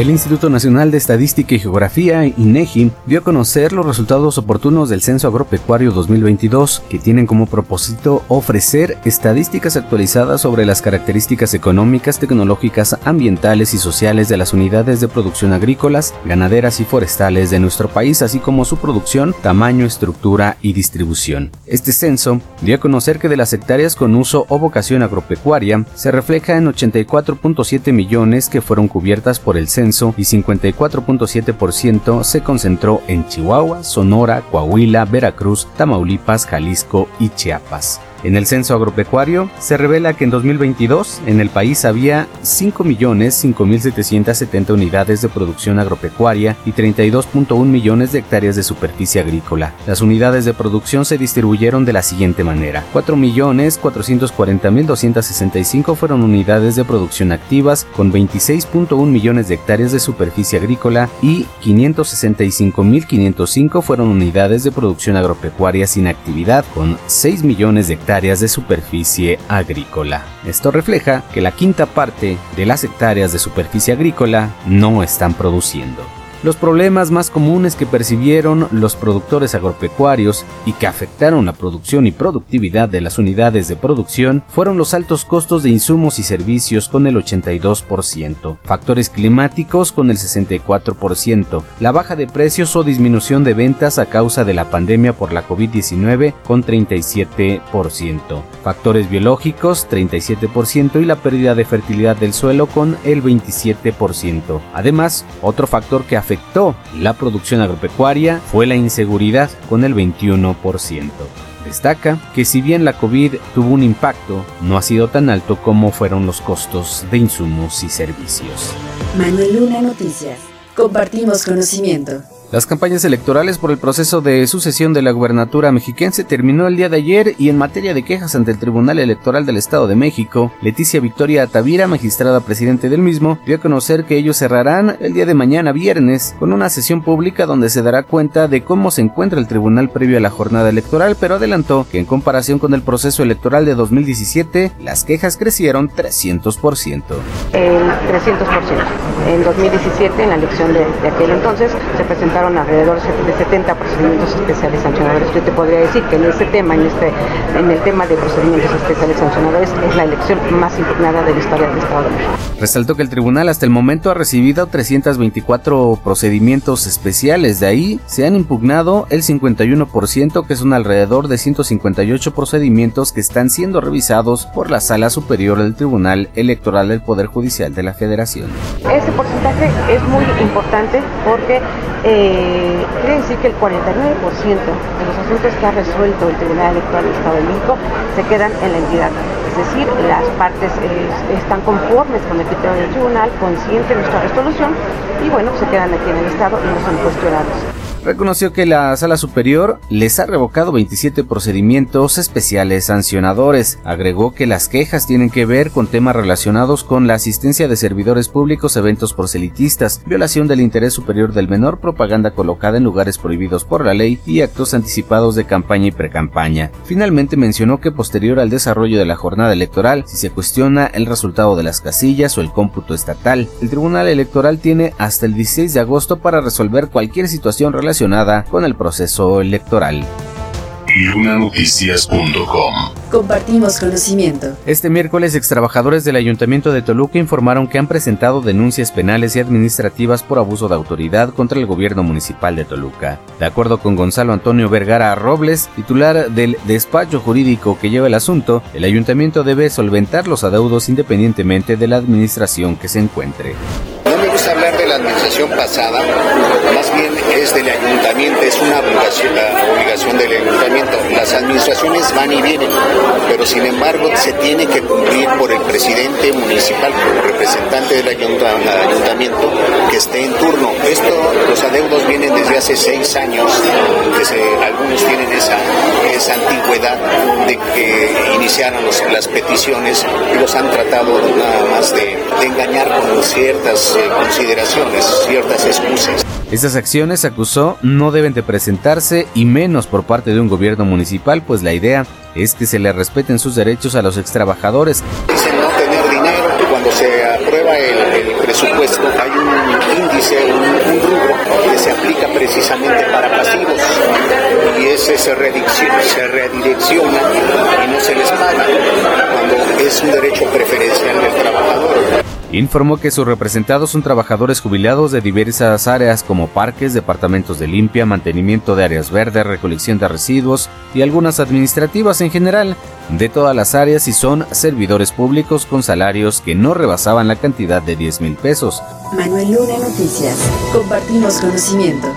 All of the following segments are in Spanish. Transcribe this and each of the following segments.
El Instituto Nacional de Estadística y Geografía, INEGI, dio a conocer los resultados oportunos del Censo Agropecuario 2022, que tienen como propósito ofrecer estadísticas actualizadas sobre las características económicas, tecnológicas, ambientales y sociales de las unidades de producción agrícolas, ganaderas y forestales de nuestro país, así como su producción, tamaño, estructura y distribución. Este censo dio a conocer que de las hectáreas con uso o vocación agropecuaria, se refleja en 84.7 millones que fueron cubiertas por el censo y 54.7% se concentró en Chihuahua, Sonora, Coahuila, Veracruz, Tamaulipas, Jalisco y Chiapas. En el censo agropecuario se revela que en 2022 en el país había 5.5770 unidades de producción agropecuaria y 32.1 millones de hectáreas de superficie agrícola. Las unidades de producción se distribuyeron de la siguiente manera. 4.440.265 fueron unidades de producción activas con 26.1 millones de hectáreas de superficie agrícola y 565.505 fueron unidades de producción agropecuaria sin actividad con 6 millones de hectáreas de superficie agrícola. Esto refleja que la quinta parte de las hectáreas de superficie agrícola no están produciendo. Los problemas más comunes que percibieron los productores agropecuarios y que afectaron la producción y productividad de las unidades de producción fueron los altos costos de insumos y servicios con el 82%, factores climáticos con el 64%, la baja de precios o disminución de ventas a causa de la pandemia por la COVID-19 con 37%, factores biológicos 37% y la pérdida de fertilidad del suelo con el 27%. Además, otro factor que afectó afectó la producción agropecuaria fue la inseguridad con el 21%. Destaca que si bien la COVID tuvo un impacto, no ha sido tan alto como fueron los costos de insumos y servicios. Manuel Luna Noticias. Compartimos conocimiento. Las campañas electorales por el proceso de sucesión de la gubernatura mexiquense terminó el día de ayer y en materia de quejas ante el Tribunal Electoral del Estado de México, Leticia Victoria Tavira, magistrada presidente del mismo, dio a conocer que ellos cerrarán el día de mañana viernes con una sesión pública donde se dará cuenta de cómo se encuentra el tribunal previo a la jornada electoral, pero adelantó que en comparación con el proceso electoral de 2017, las quejas crecieron 300%. El 300%. En 2017, en la elección de, de aquel entonces, se presentaron alrededor de 70 procedimientos especiales sancionadores. Yo te podría decir que en este tema, en, este, en el tema de procedimientos especiales sancionadores, es la elección más impugnada de la historia del Estado de México. Resaltó que el tribunal hasta el momento ha recibido 324 procedimientos especiales. De ahí se han impugnado el 51%, que son alrededor de 158 procedimientos que están siendo revisados por la Sala Superior del Tribunal Electoral del Poder Judicial de la Federación. Ese porcentaje es muy importante porque eh, quiere decir que el 49% de los asuntos que ha resuelto el Tribunal Electoral del Estado de México se quedan en la entidad. Es decir, las partes eh, están conformes con el criterio del tribunal, conscientes de nuestra resolución y bueno, se quedan aquí en el Estado y no son cuestionados reconoció que la Sala Superior les ha revocado 27 procedimientos especiales sancionadores. Agregó que las quejas tienen que ver con temas relacionados con la asistencia de servidores públicos, eventos proselitistas, violación del interés superior del menor, propaganda colocada en lugares prohibidos por la ley y actos anticipados de campaña y precampaña. Finalmente mencionó que posterior al desarrollo de la jornada electoral, si se cuestiona el resultado de las casillas o el cómputo estatal, el Tribunal Electoral tiene hasta el 16 de agosto para resolver cualquier situación relacionada con el proceso electoral. Lunanoticias.com Compartimos conocimiento. Este miércoles, extrabajadores del Ayuntamiento de Toluca informaron que han presentado denuncias penales y administrativas por abuso de autoridad contra el gobierno municipal de Toluca. De acuerdo con Gonzalo Antonio Vergara Robles, titular del despacho jurídico que lleva el asunto, el ayuntamiento debe solventar los adeudos independientemente de la administración que se encuentre hablar de la administración pasada, más bien es del ayuntamiento, es una obligación, obligación del ayuntamiento. Las administraciones van y vienen, pero sin embargo se tiene que cumplir por el presidente municipal, el representante del ayuntamiento que esté en turno. Esto, los adeudos vienen desde hace seis años, desde, algunos tienen esa, esa antigüedad de que iniciaron las peticiones y los han tratado nada más de, engañar con ciertas eh, consideraciones, ciertas excusas. Estas acciones, acusó, no deben de presentarse y menos por parte de un gobierno municipal, pues la idea es que se le respeten sus derechos a los extrabajadores. Dicen no tener dinero, cuando se aprueba el, presupuesto hay un índice, un, rubro que se aplica precisamente para pasivos y ese se, se redirecciona y no se les paga cuando es un derecho preferencial del trabajador informó que sus representados son trabajadores jubilados de diversas áreas como parques, departamentos de limpia, mantenimiento de áreas verdes, recolección de residuos y algunas administrativas en general, de todas las áreas y son servidores públicos con salarios que no rebasaban la cantidad de 10 mil pesos. Manuel Luna Noticias. Compartimos conocimiento.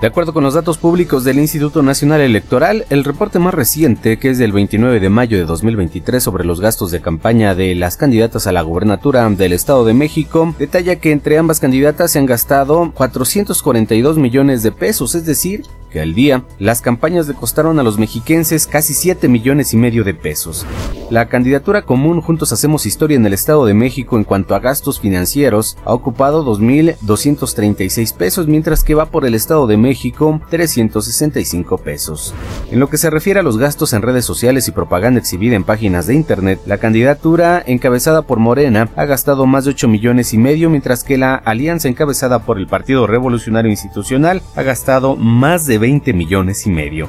De acuerdo con los datos públicos del Instituto Nacional Electoral, el reporte más reciente, que es del 29 de mayo de 2023 sobre los gastos de campaña de las candidatas a la gubernatura del Estado de México, detalla que entre ambas candidatas se han gastado 442 millones de pesos, es decir, que al día las campañas le costaron a los mexiquenses casi 7 millones y medio de pesos. La candidatura común Juntos Hacemos Historia en el Estado de México en cuanto a gastos financieros ha ocupado 2.236 pesos, mientras que va por el Estado de México 365 pesos. En lo que se refiere a los gastos en redes sociales y propaganda exhibida en páginas de internet, la candidatura encabezada por Morena ha gastado más de 8 millones y medio, mientras que la alianza encabezada por el Partido Revolucionario Institucional ha gastado más de 20 millones y medio.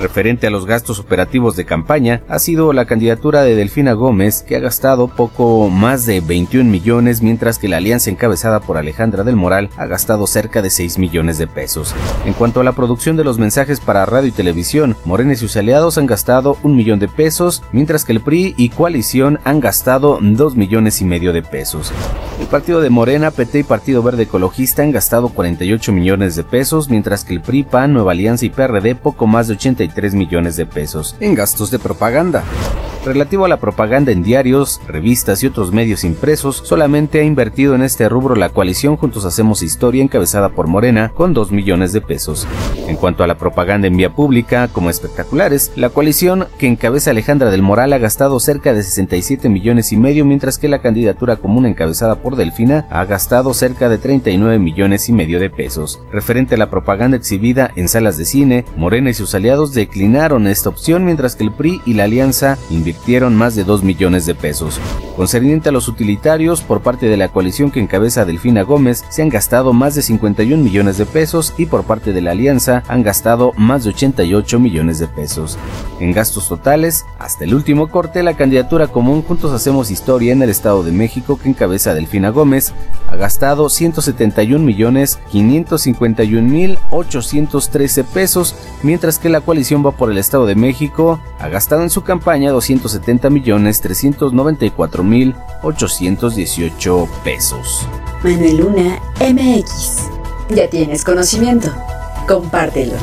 Referente a los gastos operativos de campaña, ha sido la candidatura de Delfina Gómez, que ha gastado poco más de 21 millones, mientras que la alianza encabezada por Alejandra del Moral ha gastado cerca de 6 millones de pesos. En cuanto a la producción de los mensajes para radio y televisión, Morena y sus aliados han gastado un millón de pesos, mientras que el PRI y Coalición han gastado 2 millones y medio de pesos. El partido de Morena, PT y Partido Verde Ecologista han gastado 48 millones de pesos, mientras que el PRI, PAN, Nueva Alianza y PRD poco más de 83 millones de pesos en gastos de propaganda. Relativo a la propaganda en diarios, revistas y otros medios impresos, solamente ha invertido en este rubro la coalición Juntos Hacemos Historia encabezada por Morena con 2 millones de pesos. En cuanto a la propaganda en vía pública, como espectaculares, la coalición que encabeza Alejandra del Moral ha gastado cerca de 67 millones y medio, mientras que la candidatura común encabezada por Delfina ha gastado cerca de 39 millones y medio de pesos. Referente a la propaganda exhibida en salas de cine, Morena y sus aliados declinaron esta opción, mientras que el PRI y la Alianza invirtieron más de 2 millones de pesos. Concerniente a los utilitarios, por parte de la coalición que encabeza Delfina Gómez, se han gastado más de 51 millones de pesos y por parte de la alianza han gastado más de 88 millones de pesos. En gastos totales, hasta el último corte, la candidatura común Juntos Hacemos Historia en el Estado de México que encabeza Delfina Gómez ha gastado 171 millones 551 mil 813 pesos, mientras que la coalición va por el Estado de México ha gastado en su campaña 200 170 millones 394 mil 818 pesos. Manuel Luna MX. Ya tienes conocimiento. Compártelo.